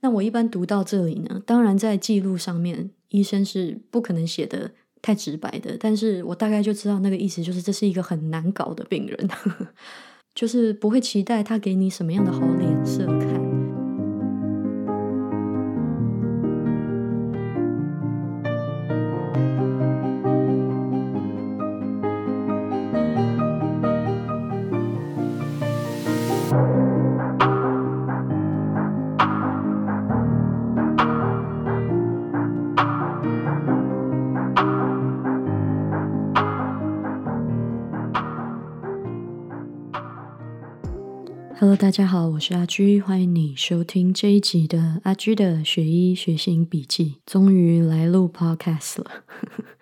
那我一般读到这里呢，当然在记录上面，医生是不可能写的太直白的，但是我大概就知道那个意思，就是这是一个很难搞的病人，就是不会期待他给你什么样的好脸色。大家好，我是阿居，欢迎你收听这一集的阿居的学医学行笔记。终于来录 Podcast 了，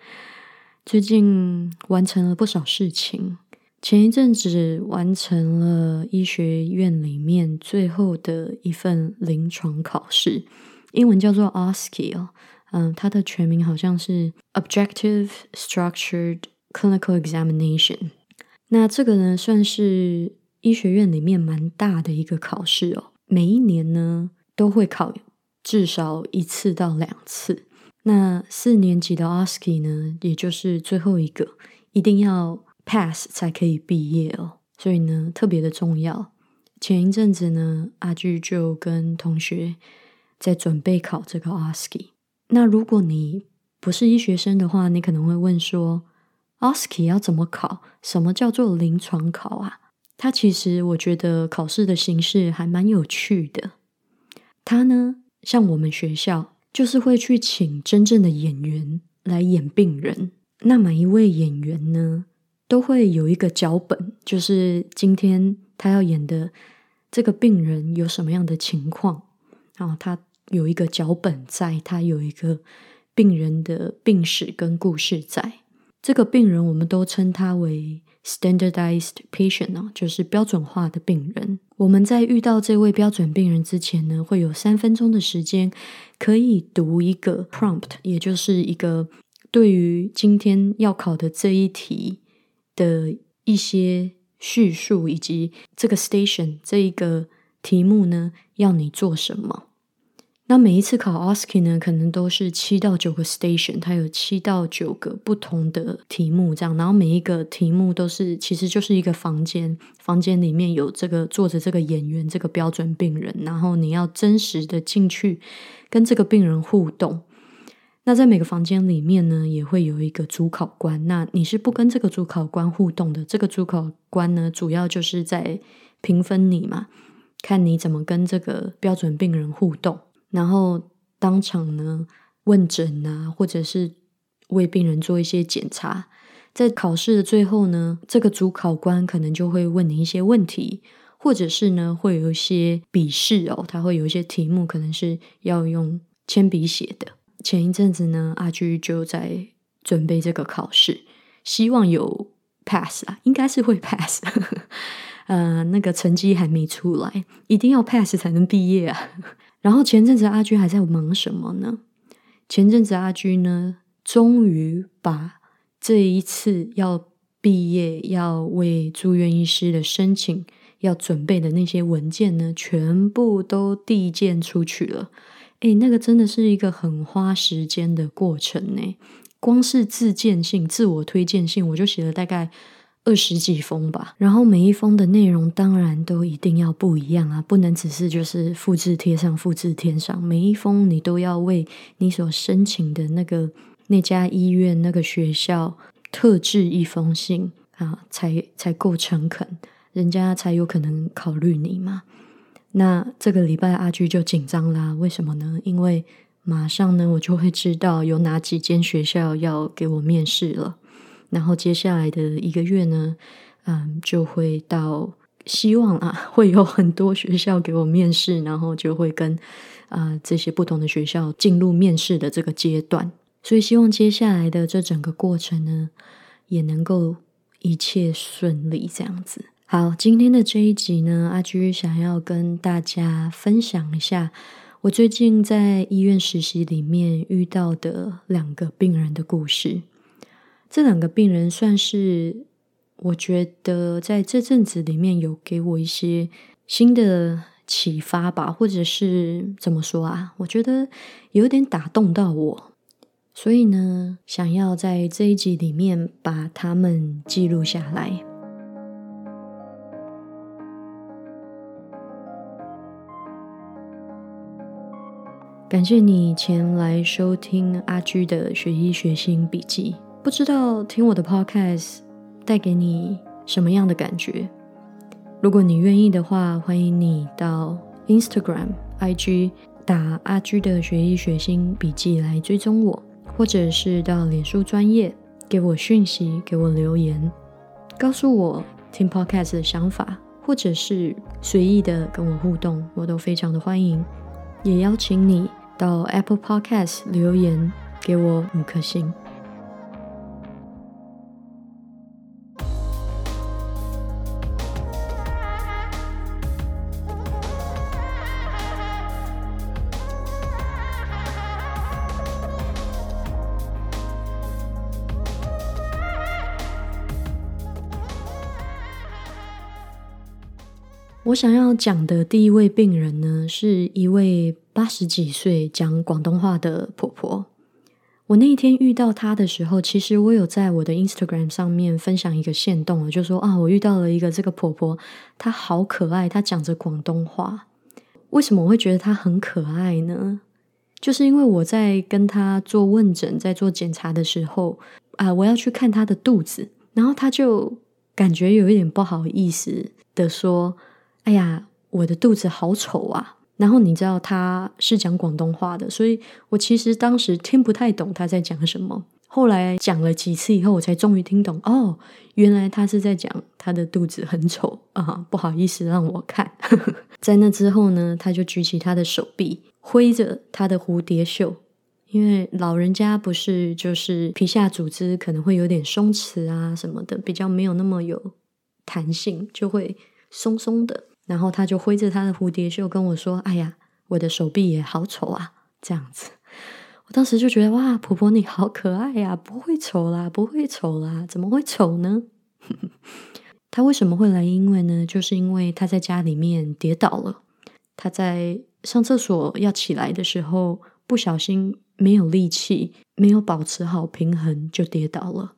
最近完成了不少事情。前一阵子完成了医学院里面最后的一份临床考试，英文叫做 OSCE 哦，嗯，它的全名好像是 Objective Structured Clinical Examination。那这个呢，算是。医学院里面蛮大的一个考试哦，每一年呢都会考至少一次到两次。那四年级的 OSCE 呢，也就是最后一个，一定要 pass 才可以毕业哦，所以呢特别的重要。前一阵子呢，阿居就跟同学在准备考这个 OSCE。那如果你不是医学生的话，你可能会问说，OSCE 要怎么考？什么叫做临床考啊？它其实我觉得考试的形式还蛮有趣的。它呢，像我们学校就是会去请真正的演员来演病人。那每一位演员呢，都会有一个脚本，就是今天他要演的这个病人有什么样的情况啊？他有一个脚本在，他有一个病人的病史跟故事在。这个病人我们都称他为。Standardized patient 呢，就是标准化的病人。我们在遇到这位标准病人之前呢，会有三分钟的时间可以读一个 prompt，也就是一个对于今天要考的这一题的一些叙述，以及这个 station 这一个题目呢，要你做什么。那每一次考 OSCE 呢，可能都是七到九个 station，它有七到九个不同的题目，这样，然后每一个题目都是，其实就是一个房间，房间里面有这个坐着这个演员，这个标准病人，然后你要真实的进去跟这个病人互动。那在每个房间里面呢，也会有一个主考官，那你是不跟这个主考官互动的，这个主考官呢，主要就是在评分你嘛，看你怎么跟这个标准病人互动。然后当场呢问诊啊，或者是为病人做一些检查。在考试的最后呢，这个主考官可能就会问你一些问题，或者是呢会有一些笔试哦，他会有一些题目可能是要用铅笔写的。前一阵子呢，阿居就在准备这个考试，希望有 pass 啊，应该是会 pass。呃，那个成绩还没出来，一定要 pass 才能毕业啊。然后前阵子阿居还在忙什么呢？前阵子阿居呢，终于把这一次要毕业、要为住院医师的申请要准备的那些文件呢，全部都递件出去了。诶，那个真的是一个很花时间的过程呢。光是自荐信、自我推荐信，我就写了大概。二十几封吧，然后每一封的内容当然都一定要不一样啊，不能只是就是复制贴上、复制贴上。每一封你都要为你所申请的那个那家医院、那个学校特制一封信啊，才才够诚恳，人家才有可能考虑你嘛。那这个礼拜阿居就紧张啦，为什么呢？因为马上呢，我就会知道有哪几间学校要给我面试了。然后接下来的一个月呢，嗯，就会到希望啊，会有很多学校给我面试，然后就会跟啊这些不同的学校进入面试的这个阶段。所以希望接下来的这整个过程呢，也能够一切顺利这样子。好，今天的这一集呢，阿居想要跟大家分享一下我最近在医院实习里面遇到的两个病人的故事。这两个病人算是，我觉得在这阵子里面有给我一些新的启发吧，或者是怎么说啊？我觉得有点打动到我，所以呢，想要在这一集里面把他们记录下来。感谢你前来收听阿居的学医学心笔记。不知道听我的 podcast 带给你什么样的感觉？如果你愿意的话，欢迎你到 Instagram、IG 打阿居的学医学心笔记来追踪我，或者是到脸书专业给我讯息，给我留言，告诉我听 podcast 的想法，或者是随意的跟我互动，我都非常的欢迎。也邀请你。到 Apple Podcast 留言给我五颗星。我想要讲的第一位病人呢，是一位八十几岁讲广东话的婆婆。我那一天遇到她的时候，其实我有在我的 Instagram 上面分享一个线动就说啊，我遇到了一个这个婆婆，她好可爱，她讲着广东话。为什么我会觉得她很可爱呢？就是因为我在跟她做问诊，在做检查的时候啊，我要去看她的肚子，然后她就感觉有一点不好意思的说。哎呀，我的肚子好丑啊！然后你知道他是讲广东话的，所以我其实当时听不太懂他在讲什么。后来讲了几次以后，我才终于听懂。哦，原来他是在讲他的肚子很丑啊！不好意思，让我看。在那之后呢，他就举起他的手臂，挥着他的蝴蝶袖，因为老人家不是就是皮下组织可能会有点松弛啊什么的，比较没有那么有弹性，就会松松的。然后他就挥着他的蝴蝶袖跟我说：“哎呀，我的手臂也好丑啊！”这样子，我当时就觉得哇，婆婆你好可爱呀，不会丑啦，不会丑啦，怎么会丑呢？他为什么会来？因为呢，就是因为他在家里面跌倒了，他在上厕所要起来的时候，不小心没有力气，没有保持好平衡，就跌倒了。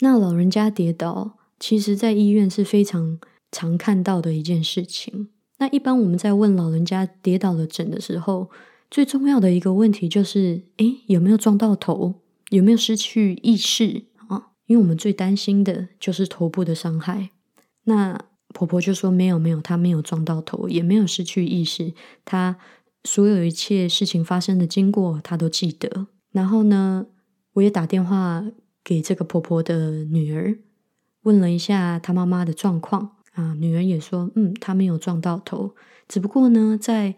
那老人家跌倒，其实在医院是非常。常看到的一件事情。那一般我们在问老人家跌倒了枕的时候，最重要的一个问题就是：诶，有没有撞到头？有没有失去意识啊？因为我们最担心的就是头部的伤害。那婆婆就说：没有，没有，她没有撞到头，也没有失去意识。她所有一切事情发生的经过，她都记得。然后呢，我也打电话给这个婆婆的女儿，问了一下她妈妈的状况。啊，女儿也说，嗯，她没有撞到头，只不过呢，在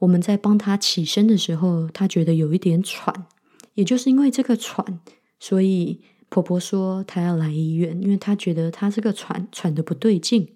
我们在帮她起身的时候，她觉得有一点喘，也就是因为这个喘，所以婆婆说她要来医院，因为她觉得她这个喘喘的不对劲。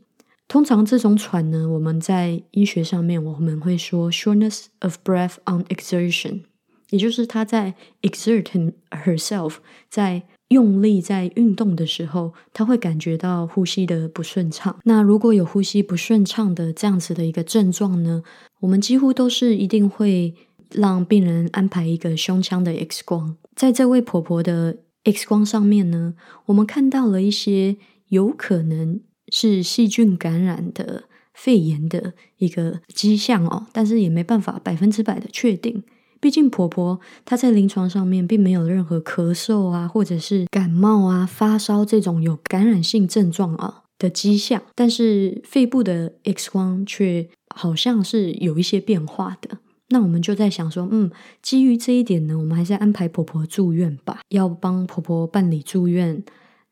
通常这种喘呢，我们在医学上面我们会说 shortness of breath on exertion，也就是她在 exert herself 在。用力在运动的时候，他会感觉到呼吸的不顺畅。那如果有呼吸不顺畅的这样子的一个症状呢，我们几乎都是一定会让病人安排一个胸腔的 X 光。在这位婆婆的 X 光上面呢，我们看到了一些有可能是细菌感染的肺炎的一个迹象哦，但是也没办法百分之百的确定。毕竟婆婆她在临床上面并没有任何咳嗽啊，或者是感冒啊、发烧这种有感染性症状啊的迹象，但是肺部的 X 光却好像是有一些变化的。那我们就在想说，嗯，基于这一点呢，我们还是安排婆婆住院吧，要帮婆婆办理住院。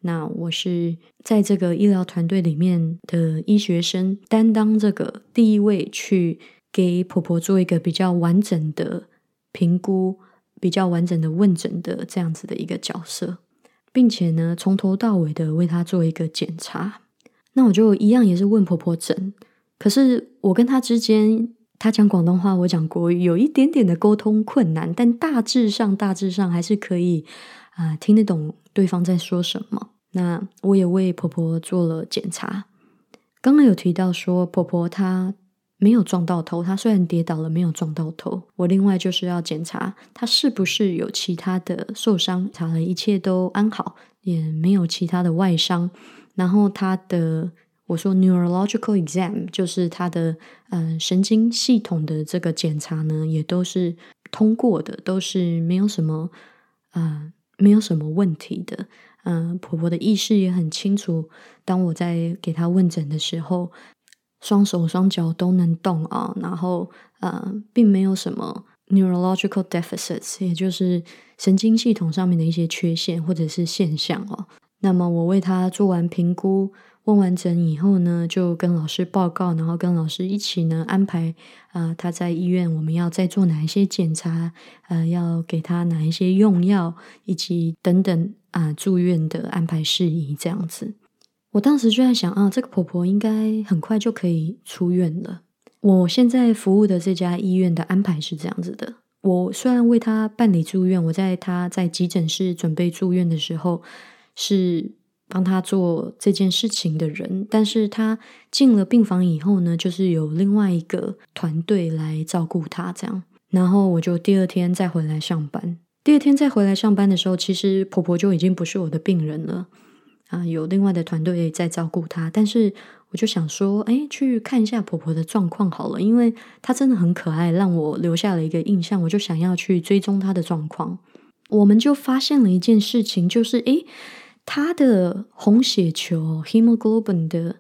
那我是在这个医疗团队里面的医学生，担当这个第一位去给婆婆做一个比较完整的。评估比较完整的问诊的这样子的一个角色，并且呢，从头到尾的为她做一个检查。那我就一样也是问婆婆诊，可是我跟她之间，她讲广东话，我讲国语，有一点点的沟通困难，但大致上大致上还是可以啊听得懂对方在说什么。那我也为婆婆做了检查，刚刚有提到说婆婆她没有撞到头，她虽然跌倒了，没有撞到头。我另外就是要检查她是不是有其他的受伤，查了一切都安好，也没有其他的外伤。然后她的我说 neurological exam 就是她的嗯神经系统的这个检查呢，也都是通过的，都是没有什么啊没有什么问题的。嗯，婆婆的意识也很清楚。当我在给她问诊的时候，双手双脚都能动啊，然后呃，并没有什么 neurological deficits，也就是神经系统上面的一些缺陷或者是现象哦。那么我为他做完评估。问完诊以后呢，就跟老师报告，然后跟老师一起呢安排啊，他在医院我们要再做哪一些检查，呃，要给他哪一些用药，以及等等啊住院的安排事宜这样子。我当时就在想啊，这个婆婆应该很快就可以出院了。我现在服务的这家医院的安排是这样子的：我虽然为她办理住院，我在她在急诊室准备住院的时候是。帮她做这件事情的人，但是她进了病房以后呢，就是有另外一个团队来照顾她，这样。然后我就第二天再回来上班。第二天再回来上班的时候，其实婆婆就已经不是我的病人了啊，有另外的团队在照顾她。但是我就想说，哎，去看一下婆婆的状况好了，因为她真的很可爱，让我留下了一个印象，我就想要去追踪她的状况。我们就发现了一件事情，就是哎。她的红血球 （hemoglobin） 的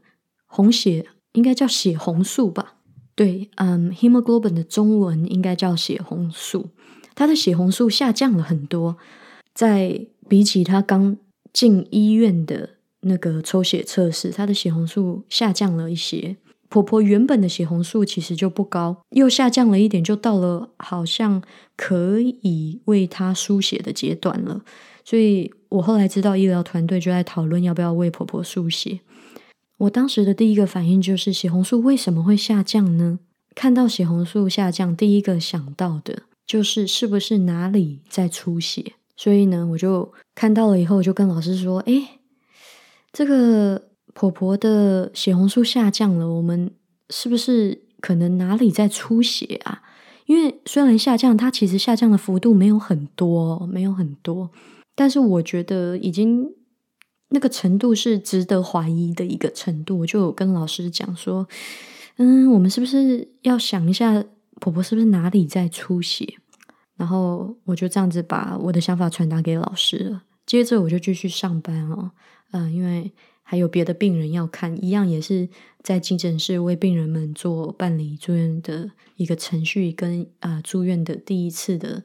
红血应该叫血红素吧？对，嗯，hemoglobin 的中文应该叫血红素。他的血红素下降了很多，在比起他刚进医院的那个抽血测试，她的血红素下降了一些。婆婆原本的血红素其实就不高，又下降了一点，就到了好像可以为她输血的阶段了。所以我后来知道医疗团队就在讨论要不要为婆婆输血。我当时的第一个反应就是血红素为什么会下降呢？看到血红素下降，第一个想到的就是是不是哪里在出血。所以呢，我就看到了以后，我就跟老师说：“哎，这个婆婆的血红素下降了，我们是不是可能哪里在出血啊？因为虽然下降，它其实下降的幅度没有很多，没有很多。”但是我觉得已经那个程度是值得怀疑的一个程度，我就跟老师讲说：“嗯，我们是不是要想一下，婆婆是不是哪里在出血？”然后我就这样子把我的想法传达给老师了。接着我就继续上班哦，嗯，因为还有别的病人要看，一样也是在急诊室为病人们做办理住院的一个程序，跟啊住院的第一次的。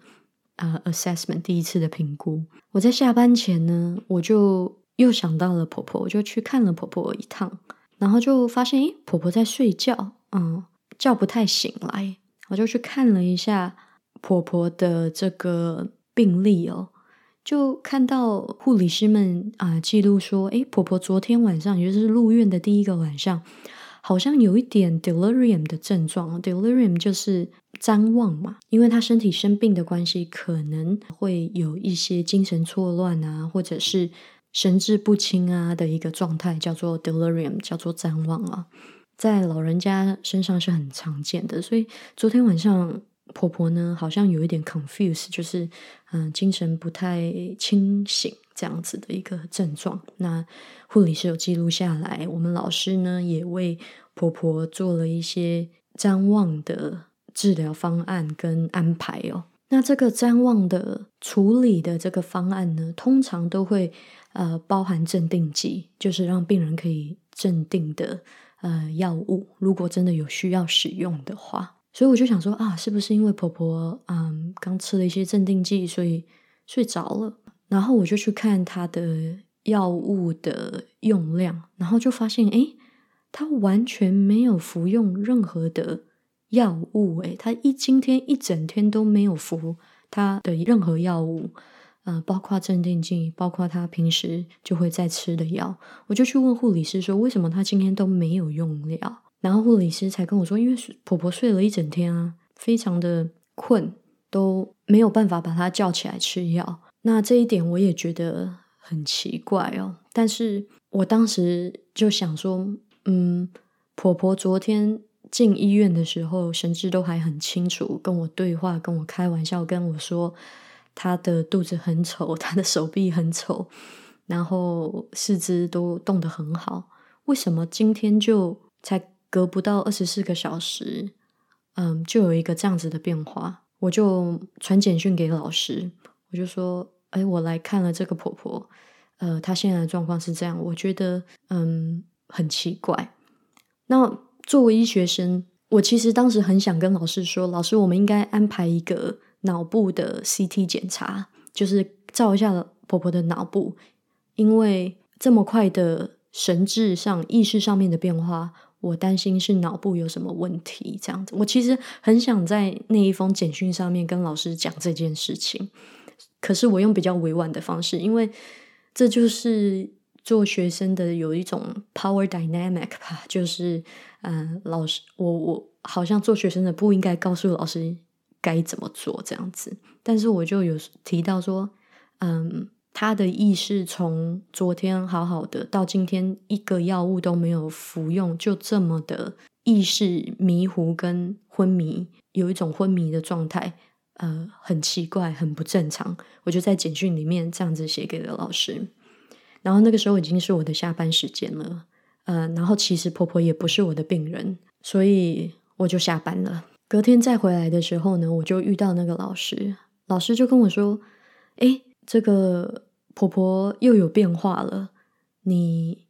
啊，assessment 第一次的评估。我在下班前呢，我就又想到了婆婆，我就去看了婆婆一趟，然后就发现，诶，婆婆在睡觉，嗯，叫不太醒来。我就去看了一下婆婆的这个病历哦，就看到护理师们啊记录说，诶，婆婆昨天晚上，也就是入院的第一个晚上。好像有一点 delirium 的症状，delirium 就是谵妄嘛，因为她身体生病的关系，可能会有一些精神错乱啊，或者是神志不清啊的一个状态，叫做 delirium，叫做谵妄啊，在老人家身上是很常见的。所以昨天晚上婆婆呢，好像有一点 confuse，就是嗯，精神不太清醒。这样子的一个症状，那护理师有记录下来。我们老师呢也为婆婆做了一些瞻望的治疗方案跟安排哦。那这个瞻望的处理的这个方案呢，通常都会呃包含镇定剂，就是让病人可以镇定的呃药物。如果真的有需要使用的话，所以我就想说啊，是不是因为婆婆嗯刚吃了一些镇定剂，所以睡着了？然后我就去看她的药物的用量，然后就发现，诶，他完全没有服用任何的药物，诶，他一今天一整天都没有服他的任何药物，呃，包括镇定剂，包括他平时就会在吃的药。我就去问护理师说，为什么他今天都没有用药？然后护理师才跟我说，因为婆婆睡了一整天啊，非常的困，都没有办法把她叫起来吃药。那这一点我也觉得很奇怪哦，但是我当时就想说，嗯，婆婆昨天进医院的时候，神志都还很清楚，跟我对话，跟我开玩笑，跟我说她的肚子很丑，她的手臂很丑，然后四肢都动得很好。为什么今天就才隔不到二十四个小时，嗯，就有一个这样子的变化？我就传简讯给老师，我就说：“哎，我来看了这个婆婆，呃，她现在的状况是这样，我觉得嗯很奇怪。”那作为医学生，我其实当时很想跟老师说：“老师，我们应该安排一个脑部的 CT 检查，就是照一下婆婆的脑部，因为这么快的。”神智上、意识上面的变化，我担心是脑部有什么问题。这样子，我其实很想在那一封简讯上面跟老师讲这件事情，可是我用比较委婉的方式，因为这就是做学生的有一种 power dynamic 吧，就是嗯，老师，我我好像做学生的不应该告诉老师该怎么做这样子，但是我就有提到说，嗯。他的意识从昨天好好的到今天一个药物都没有服用，就这么的意识迷糊跟昏迷，有一种昏迷的状态，呃，很奇怪，很不正常。我就在简讯里面这样子写给了老师。然后那个时候已经是我的下班时间了，呃，然后其实婆婆也不是我的病人，所以我就下班了。隔天再回来的时候呢，我就遇到那个老师，老师就跟我说：“哎。”这个婆婆又有变化了。你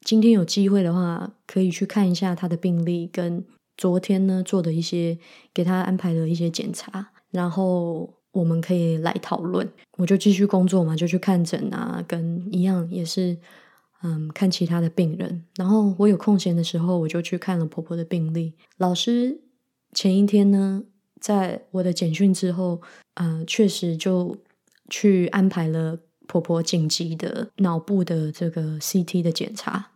今天有机会的话，可以去看一下她的病历，跟昨天呢做的一些给她安排的一些检查，然后我们可以来讨论。我就继续工作嘛，就去看诊啊，跟一样也是嗯看其他的病人。然后我有空闲的时候，我就去看了婆婆的病历。老师前一天呢，在我的简讯之后，嗯，确实就。去安排了婆婆紧急的脑部的这个 CT 的检查，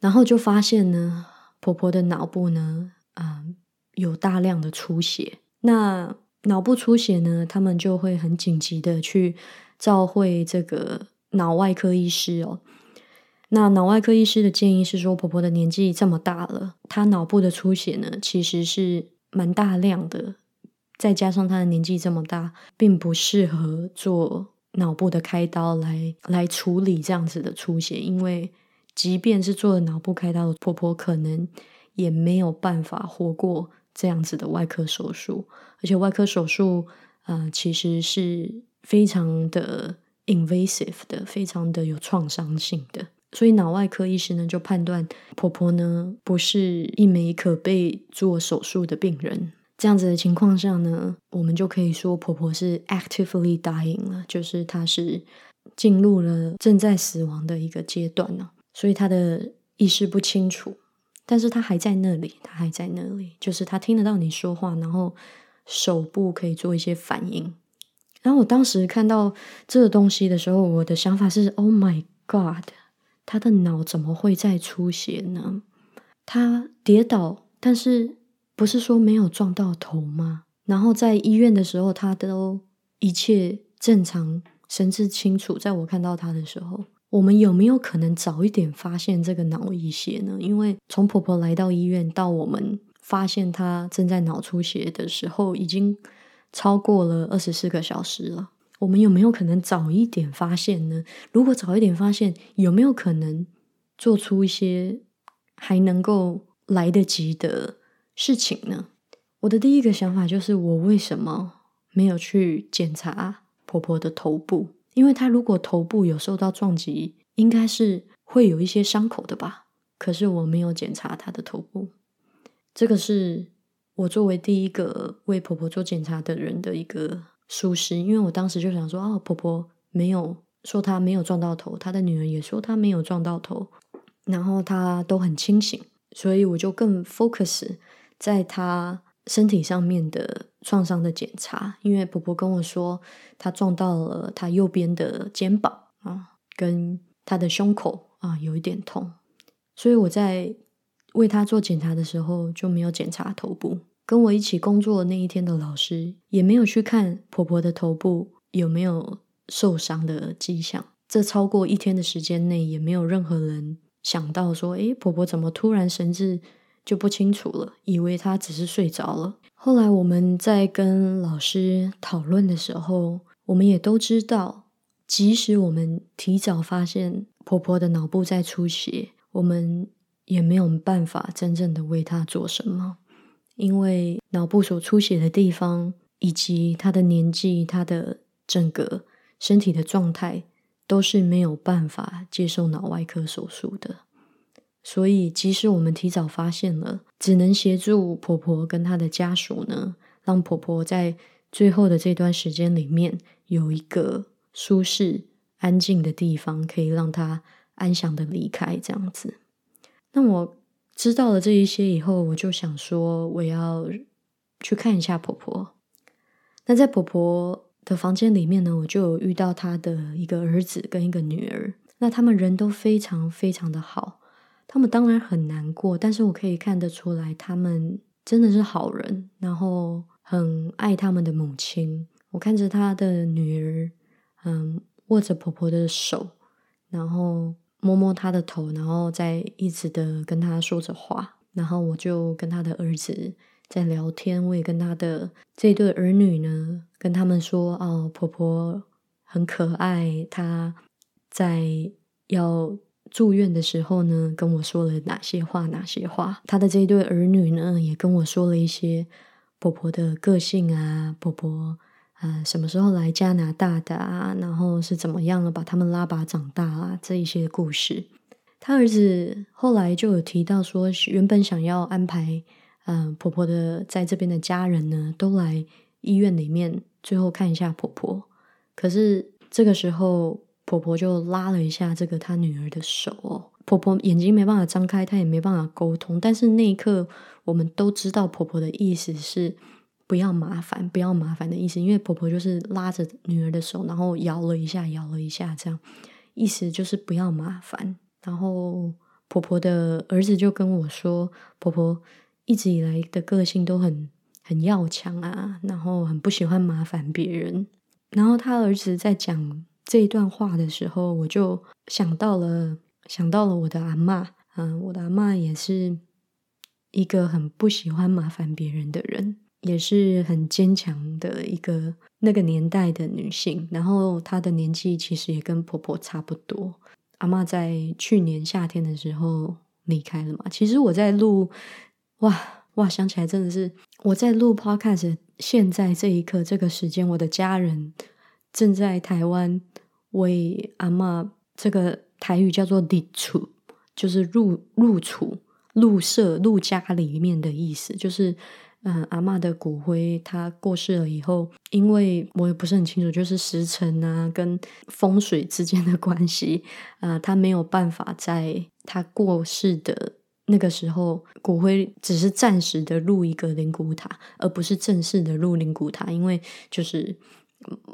然后就发现呢，婆婆的脑部呢，啊，有大量的出血。那脑部出血呢，他们就会很紧急的去召会这个脑外科医师哦。那脑外科医师的建议是说，婆婆的年纪这么大了，她脑部的出血呢，其实是蛮大量的。再加上他的年纪这么大，并不适合做脑部的开刀来来处理这样子的出血，因为即便是做了脑部开刀的婆婆，可能也没有办法活过这样子的外科手术，而且外科手术啊，其实是非常的 invasive 的，非常的有创伤性的，所以脑外科医师呢就判断婆婆呢不是一枚可被做手术的病人。这样子的情况下呢，我们就可以说婆婆是 actively dying 了，就是她是进入了正在死亡的一个阶段了，所以她的意识不清楚，但是她还在那里，她还在那里，就是她听得到你说话，然后手部可以做一些反应。然后我当时看到这个东西的时候，我的想法是：Oh my God，她的脑怎么会再出血呢？她跌倒，但是。不是说没有撞到头吗？然后在医院的时候，他都一切正常，神志清楚。在我看到他的时候，我们有没有可能早一点发现这个脑溢血呢？因为从婆婆来到医院到我们发现她正在脑出血的时候，已经超过了二十四个小时了。我们有没有可能早一点发现呢？如果早一点发现，有没有可能做出一些还能够来得及的？事情呢？我的第一个想法就是，我为什么没有去检查婆婆的头部？因为她如果头部有受到撞击，应该是会有一些伤口的吧。可是我没有检查她的头部，这个是我作为第一个为婆婆做检查的人的一个疏失。因为我当时就想说，哦，婆婆没有说她没有撞到头，她的女儿也说她没有撞到头，然后她都很清醒，所以我就更 focus。在她身体上面的创伤的检查，因为婆婆跟我说，她撞到了她右边的肩膀啊，跟她的胸口啊有一点痛，所以我在为她做检查的时候就没有检查头部。跟我一起工作那一天的老师也没有去看婆婆的头部有没有受伤的迹象。这超过一天的时间内，也没有任何人想到说，诶，婆婆怎么突然神志？就不清楚了，以为她只是睡着了。后来我们在跟老师讨论的时候，我们也都知道，即使我们提早发现婆婆的脑部在出血，我们也没有办法真正的为她做什么，因为脑部所出血的地方，以及她的年纪、她的整个身体的状态，都是没有办法接受脑外科手术的。所以，即使我们提早发现了，只能协助婆婆跟她的家属呢，让婆婆在最后的这段时间里面。有一个舒适、安静的地方，可以让她安详的离开，这样子。那我知道了这一些以后，我就想说，我要去看一下婆婆。那在婆婆的房间里面呢，我就有遇到她的一个儿子跟一个女儿。那他们人都非常非常的好，他们当然很难过，但是我可以看得出来，他们真的是好人，然后很爱他们的母亲。我看着她的女儿，嗯，握着婆婆的手，然后摸摸她的头，然后再一直的跟她说着话。然后我就跟她的儿子在聊天，我也跟她的这对儿女呢，跟他们说：“哦，婆婆很可爱。她在要住院的时候呢，跟我说了哪些话？哪些话？他的这一对儿女呢，也跟我说了一些婆婆的个性啊，婆婆。”呃，什么时候来加拿大的啊？然后是怎么样了？把他们拉拔长大啊？这一些故事，他儿子后来就有提到说，原本想要安排，嗯，婆婆的在这边的家人呢，都来医院里面，最后看一下婆婆。可是这个时候，婆婆就拉了一下这个她女儿的手哦，婆婆眼睛没办法张开，她也没办法沟通。但是那一刻，我们都知道婆婆的意思是。不要麻烦，不要麻烦的意思，因为婆婆就是拉着女儿的手，然后摇了一下，摇了一下，这样意思就是不要麻烦。然后婆婆的儿子就跟我说，婆婆一直以来的个性都很很要强啊，然后很不喜欢麻烦别人。然后他儿子在讲这一段话的时候，我就想到了，想到了我的阿妈，嗯，我的阿妈也是一个很不喜欢麻烦别人的人。也是很坚强的一个那个年代的女性，然后她的年纪其实也跟婆婆差不多。阿妈在去年夏天的时候离开了嘛。其实我在录，哇哇，想起来真的是我在录 Podcast。现在这一刻，这个时间，我的家人正在台湾为阿妈这个台语叫做“立处”，就是入入处、入社、入家里面的意思，就是。嗯，阿妈的骨灰，她过世了以后，因为我也不是很清楚，就是时辰啊跟风水之间的关系，啊，她没有办法在她过世的那个时候，骨灰只是暂时的入一个灵骨塔，而不是正式的入灵骨塔，因为就是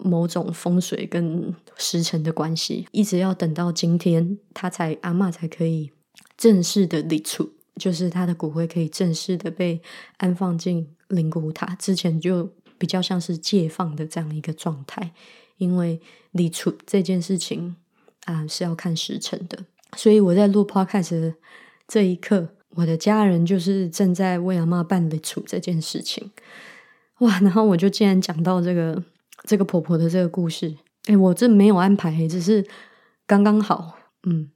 某种风水跟时辰的关系，一直要等到今天，他才阿妈才可以正式的立处。就是他的骨灰可以正式的被安放进灵骨塔，之前就比较像是借放的这样一个状态，因为立储这件事情啊是要看时辰的，所以我在录 podcast 这一刻，我的家人就是正在为阿妈办立储这件事情，哇！然后我就竟然讲到这个这个婆婆的这个故事，哎，我这没有安排，只是刚刚好，嗯，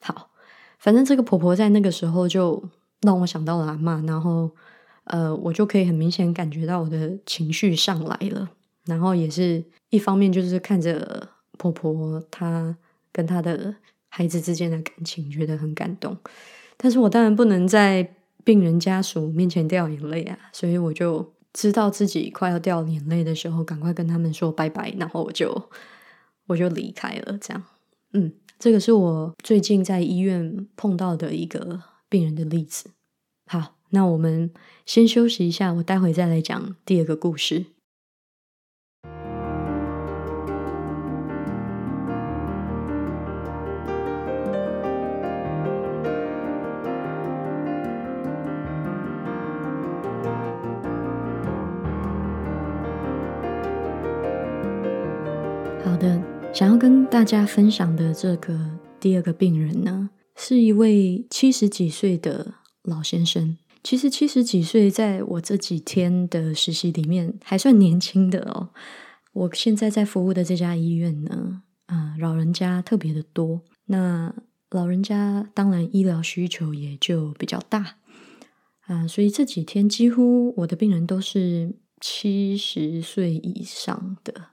好。反正这个婆婆在那个时候就让我想到了阿妈，然后呃，我就可以很明显感觉到我的情绪上来了。然后也是一方面就是看着婆婆她跟她的孩子之间的感情，觉得很感动。但是我当然不能在病人家属面前掉眼泪啊，所以我就知道自己快要掉眼泪的时候，赶快跟他们说拜拜，然后我就我就离开了。这样，嗯。这个是我最近在医院碰到的一个病人的例子。好，那我们先休息一下，我待会再来讲第二个故事。想要跟大家分享的这个第二个病人呢，是一位七十几岁的老先生。其实七十几岁，在我这几天的实习里面还算年轻的哦。我现在在服务的这家医院呢，啊，老人家特别的多。那老人家当然医疗需求也就比较大啊，所以这几天几乎我的病人都是七十岁以上的，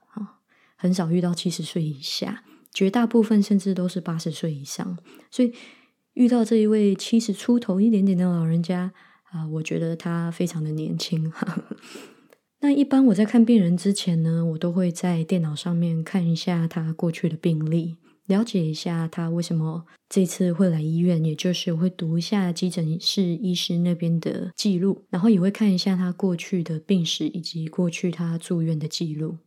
很少遇到七十岁以下，绝大部分甚至都是八十岁以上。所以遇到这一位七十出头一点点的老人家啊，我觉得他非常的年轻。那一般我在看病人之前呢，我都会在电脑上面看一下他过去的病历，了解一下他为什么这次会来医院，也就是会读一下急诊室医师那边的记录，然后也会看一下他过去的病史以及过去他住院的记录。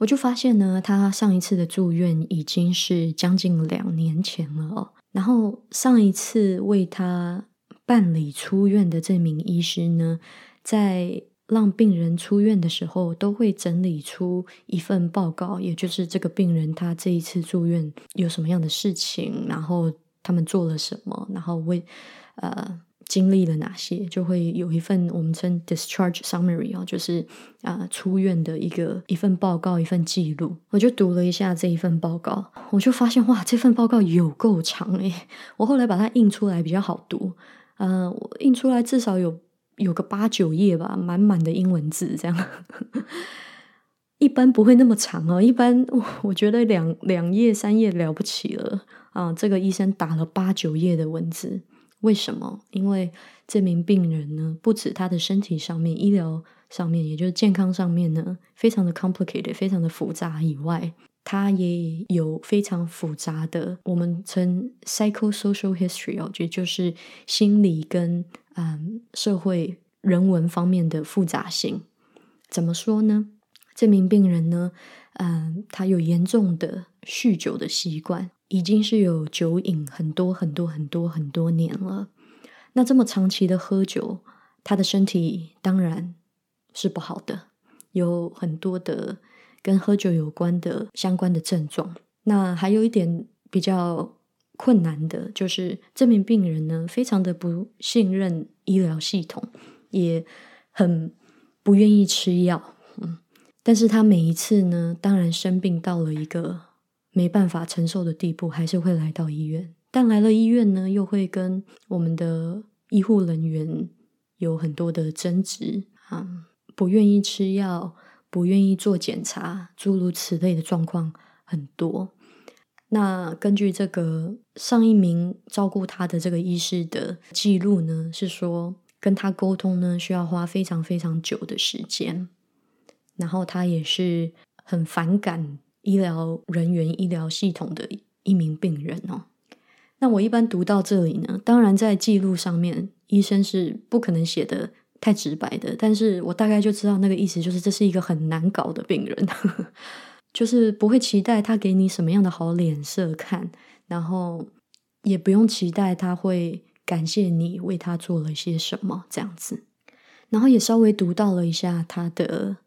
我就发现呢，他上一次的住院已经是将近两年前了哦。然后上一次为他办理出院的这名医师呢，在让病人出院的时候，都会整理出一份报告，也就是这个病人他这一次住院有什么样的事情，然后他们做了什么，然后为呃经历了哪些，就会有一份我们称 discharge summary 哦，就是啊出院的一个一份报告，一份记录。我就读了一下这一份报告，我就发现哇，这份报告有够长诶，我后来把它印出来比较好读，呃，我印出来至少有。有个八九页吧，满满的英文字，这样 一般不会那么长哦。一般 我觉得两两页三页了不起了啊。这个医生打了八九页的文字，为什么？因为这名病人呢，不止他的身体上面、医疗上面，也就是健康上面呢，非常的 complicated，非常的复杂以外，他也有非常复杂的我们称 psychosocial history 哦，也就是心理跟。嗯，社会人文方面的复杂性怎么说呢？这名病人呢，嗯，他有严重的酗酒的习惯，已经是有酒瘾很多很多很多很多年了。那这么长期的喝酒，他的身体当然是不好的，有很多的跟喝酒有关的相关的症状。那还有一点比较。困难的就是这名病人呢，非常的不信任医疗系统，也很不愿意吃药。嗯，但是他每一次呢，当然生病到了一个没办法承受的地步，还是会来到医院。但来了医院呢，又会跟我们的医护人员有很多的争执啊，不愿意吃药，不愿意做检查，诸如此类的状况很多。那根据这个上一名照顾他的这个医师的记录呢，是说跟他沟通呢需要花非常非常久的时间，然后他也是很反感医疗人员、医疗系统的一名病人哦。那我一般读到这里呢，当然在记录上面，医生是不可能写的太直白的，但是我大概就知道那个意思，就是这是一个很难搞的病人。就是不会期待他给你什么样的好脸色看，然后也不用期待他会感谢你为他做了些什么这样子。然后也稍微读到了一下他的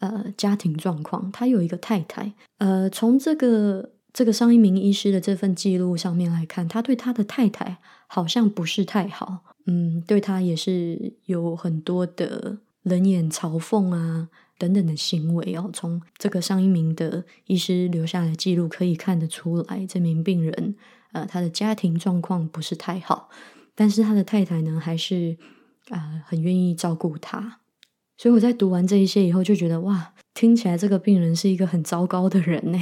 呃家庭状况，他有一个太太。呃，从这个这个上一名医师的这份记录上面来看，他对他的太太好像不是太好，嗯，对他也是有很多的冷眼嘲讽啊。等等的行为哦，从这个上一名的医师留下的记录可以看得出来，这名病人呃，他的家庭状况不是太好，但是他的太太呢，还是啊很愿意照顾他。所以我在读完这一些以后，就觉得哇，听起来这个病人是一个很糟糕的人呢。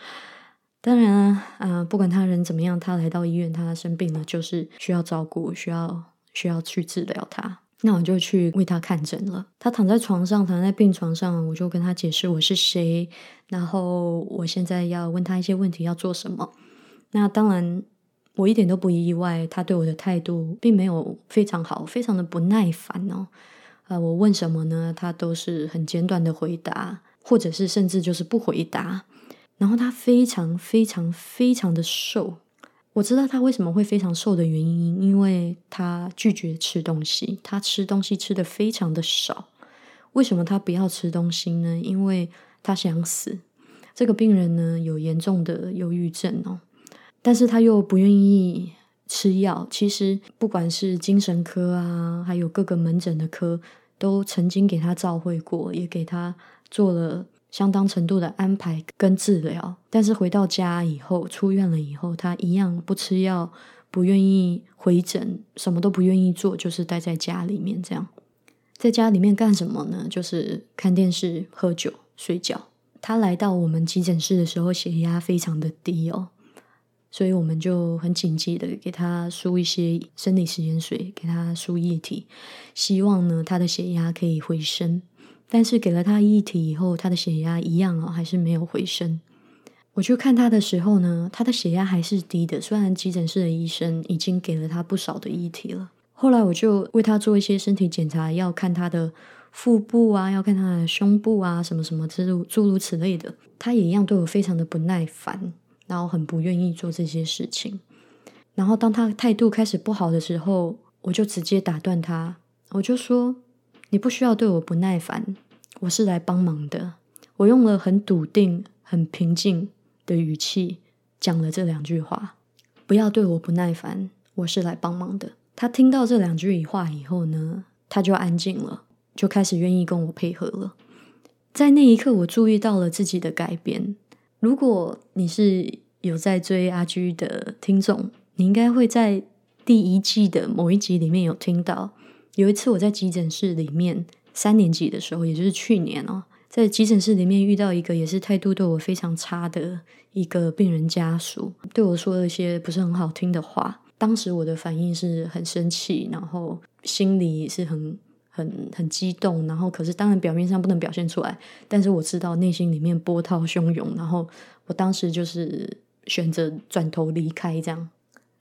当然啊，啊，不管他人怎么样，他来到医院，他生病了，就是需要照顾，需要需要去治疗他。那我就去为他看诊了。他躺在床上，躺在病床上，我就跟他解释我是谁，然后我现在要问他一些问题，要做什么。那当然，我一点都不意外，他对我的态度并没有非常好，非常的不耐烦哦。呃，我问什么呢？他都是很简短的回答，或者是甚至就是不回答。然后他非常非常非常的瘦。我知道他为什么会非常瘦的原因，因为他拒绝吃东西，他吃东西吃的非常的少。为什么他不要吃东西呢？因为他想死。这个病人呢有严重的忧郁症哦，但是他又不愿意吃药。其实不管是精神科啊，还有各个门诊的科，都曾经给他照会过，也给他做了相当程度的安排跟治疗。但是回到家以后，出院了以后，他一样不吃药，不愿意回诊，什么都不愿意做，就是待在家里面这样。在家里面干什么呢？就是看电视、喝酒、睡觉。他来到我们急诊室的时候，血压非常的低哦，所以我们就很紧急的给他输一些生理食盐水，给他输液体，希望呢他的血压可以回升。但是给了他液体以后，他的血压一样哦，还是没有回升。我去看他的时候呢，他的血压还是低的，虽然急诊室的医生已经给了他不少的液体了。后来我就为他做一些身体检查，要看他的。腹部啊，要看他的胸部啊，什么什么诸如诸如此类的，他也一样对我非常的不耐烦，然后很不愿意做这些事情。然后当他态度开始不好的时候，我就直接打断他，我就说：“你不需要对我不耐烦，我是来帮忙的。”我用了很笃定、很平静的语气讲了这两句话：“不要对我不耐烦，我是来帮忙的。”他听到这两句话以后呢，他就安静了。就开始愿意跟我配合了。在那一刻，我注意到了自己的改变。如果你是有在追阿居的听众，你应该会在第一季的某一集里面有听到。有一次我在急诊室里面三年级的时候，也就是去年哦，在急诊室里面遇到一个也是态度对我非常差的一个病人家属，对我说了一些不是很好听的话。当时我的反应是很生气，然后心里也是很。很很激动，然后可是当然表面上不能表现出来，但是我知道内心里面波涛汹涌，然后我当时就是选择转头离开这样。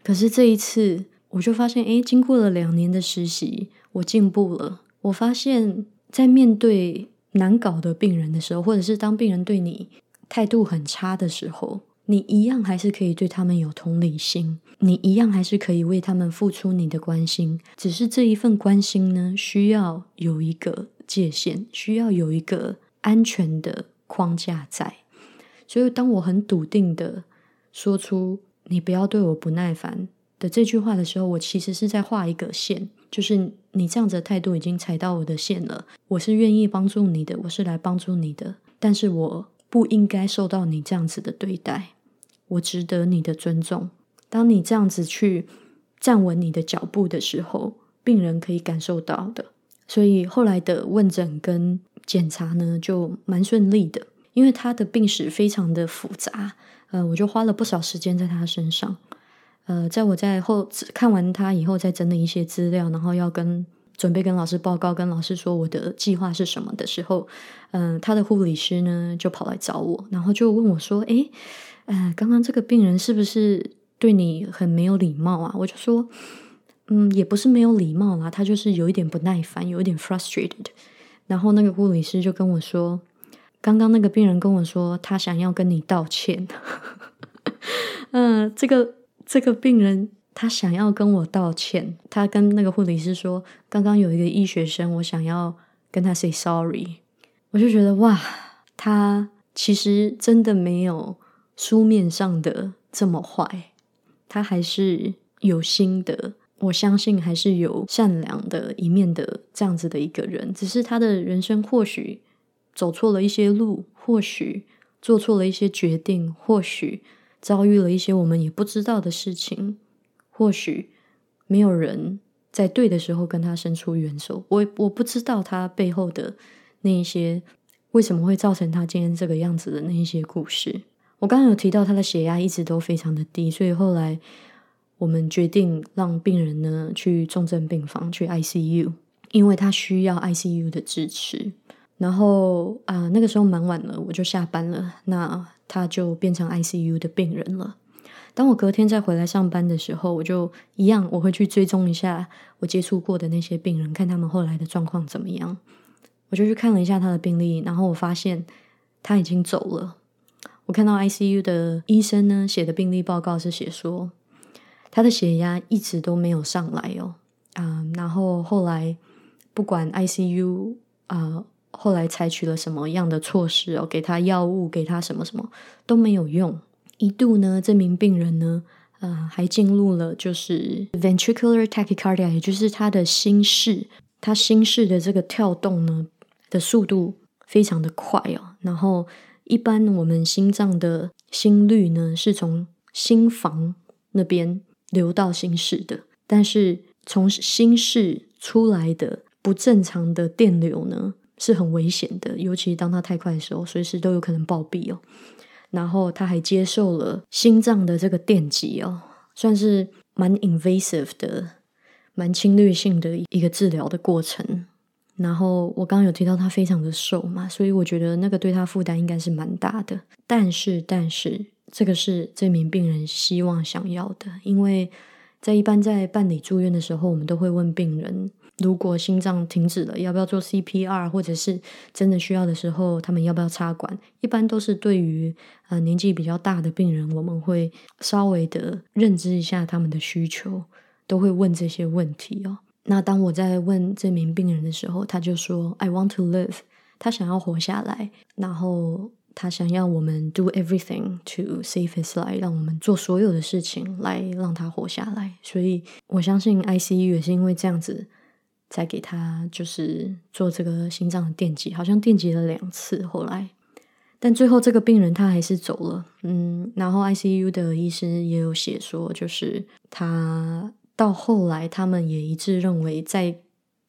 可是这一次我就发现，诶，经过了两年的实习，我进步了。我发现，在面对难搞的病人的时候，或者是当病人对你态度很差的时候。你一样还是可以对他们有同理心，你一样还是可以为他们付出你的关心，只是这一份关心呢，需要有一个界限，需要有一个安全的框架在。所以，当我很笃定的说出“你不要对我不耐烦”的这句话的时候，我其实是在画一个线，就是你这样子的态度已经踩到我的线了。我是愿意帮助你的，我是来帮助你的，但是我。不应该受到你这样子的对待，我值得你的尊重。当你这样子去站稳你的脚步的时候，病人可以感受到的。所以后来的问诊跟检查呢，就蛮顺利的。因为他的病史非常的复杂，呃，我就花了不少时间在他身上。呃，在我在后看完他以后，再整理一些资料，然后要跟。准备跟老师报告，跟老师说我的计划是什么的时候，嗯，他的护理师呢就跑来找我，然后就问我说：“诶，呃，刚刚这个病人是不是对你很没有礼貌啊？”我就说：“嗯，也不是没有礼貌啦，他就是有一点不耐烦，有一点 frustrated。”然后那个护理师就跟我说：“刚刚那个病人跟我说，他想要跟你道歉。”嗯，这个这个病人。他想要跟我道歉，他跟那个护理师说，刚刚有一个医学生，我想要跟他 say sorry。我就觉得哇，他其实真的没有书面上的这么坏，他还是有心的，我相信还是有善良的一面的这样子的一个人。只是他的人生或许走错了一些路，或许做错了一些决定，或许遭遇了一些我们也不知道的事情。或许没有人在对的时候跟他伸出援手，我我不知道他背后的那一些为什么会造成他今天这个样子的那一些故事。我刚刚有提到他的血压一直都非常的低，所以后来我们决定让病人呢去重症病房去 ICU，因为他需要 ICU 的支持。然后啊，那个时候蛮晚了，我就下班了，那他就变成 ICU 的病人了。当我隔天再回来上班的时候，我就一样，我会去追踪一下我接触过的那些病人，看他们后来的状况怎么样。我就去看了一下他的病历，然后我发现他已经走了。我看到 ICU 的医生呢写的病历报告是写说，他的血压一直都没有上来哦，啊，然后后来不管 ICU 啊，后来采取了什么样的措施哦，给他药物，给他什么什么都没有用。一度呢，这名病人呢，呃，还进入了就是 ventricular tachycardia，也就是他的心室，他心室的这个跳动呢的速度非常的快哦。然后一般我们心脏的心率呢是从心房那边流到心室的，但是从心室出来的不正常的电流呢是很危险的，尤其当它太快的时候，随时都有可能暴毙哦。然后他还接受了心脏的这个电击哦，算是蛮 invasive 的、蛮侵略性的一个治疗的过程。然后我刚刚有提到他非常的瘦嘛，所以我觉得那个对他负担应该是蛮大的。但是，但是这个是这名病人希望想要的，因为在一般在办理住院的时候，我们都会问病人。如果心脏停止了，要不要做 CPR？或者是真的需要的时候，他们要不要插管？一般都是对于呃年纪比较大的病人，我们会稍微的认知一下他们的需求，都会问这些问题哦。那当我在问这名病人的时候，他就说：“I want to live。”他想要活下来，然后他想要我们 do everything to save his life，让我们做所有的事情来让他活下来。所以我相信 ICU 也是因为这样子。再给他就是做这个心脏的电击，好像电击了两次。后来，但最后这个病人他还是走了。嗯，然后 ICU 的医师也有写说，就是他到后来他们也一致认为，在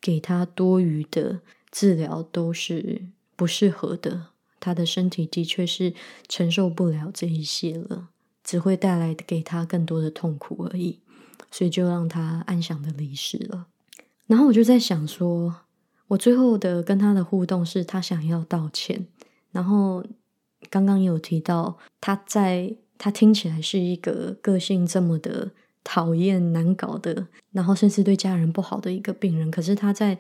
给他多余的治疗都是不适合的。他的身体的确是承受不了这一些了，只会带来给他更多的痛苦而已。所以就让他安详的离世了。然后我就在想说，我最后的跟他的互动是他想要道歉。然后刚刚有提到，他在他听起来是一个个性这么的讨厌、难搞的，然后甚至对家人不好的一个病人。可是他在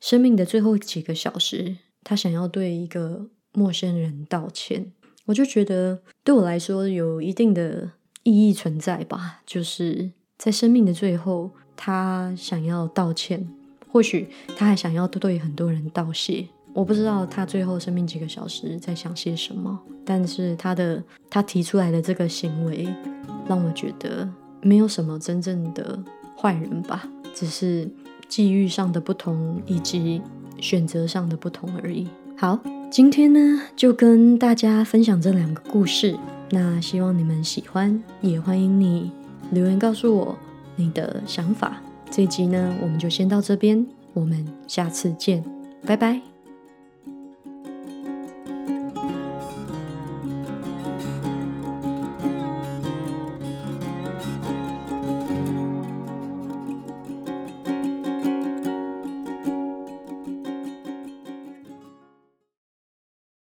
生命的最后几个小时，他想要对一个陌生人道歉。我就觉得对我来说有一定的意义存在吧，就是在生命的最后。他想要道歉，或许他还想要对很多人道谢。我不知道他最后生命几个小时在想些什么，但是他的他提出来的这个行为，让我觉得没有什么真正的坏人吧，只是际遇上的不同以及选择上的不同而已。好，今天呢就跟大家分享这两个故事，那希望你们喜欢，也欢迎你留言告诉我。你的想法，这一集呢，我们就先到这边，我们下次见，拜拜。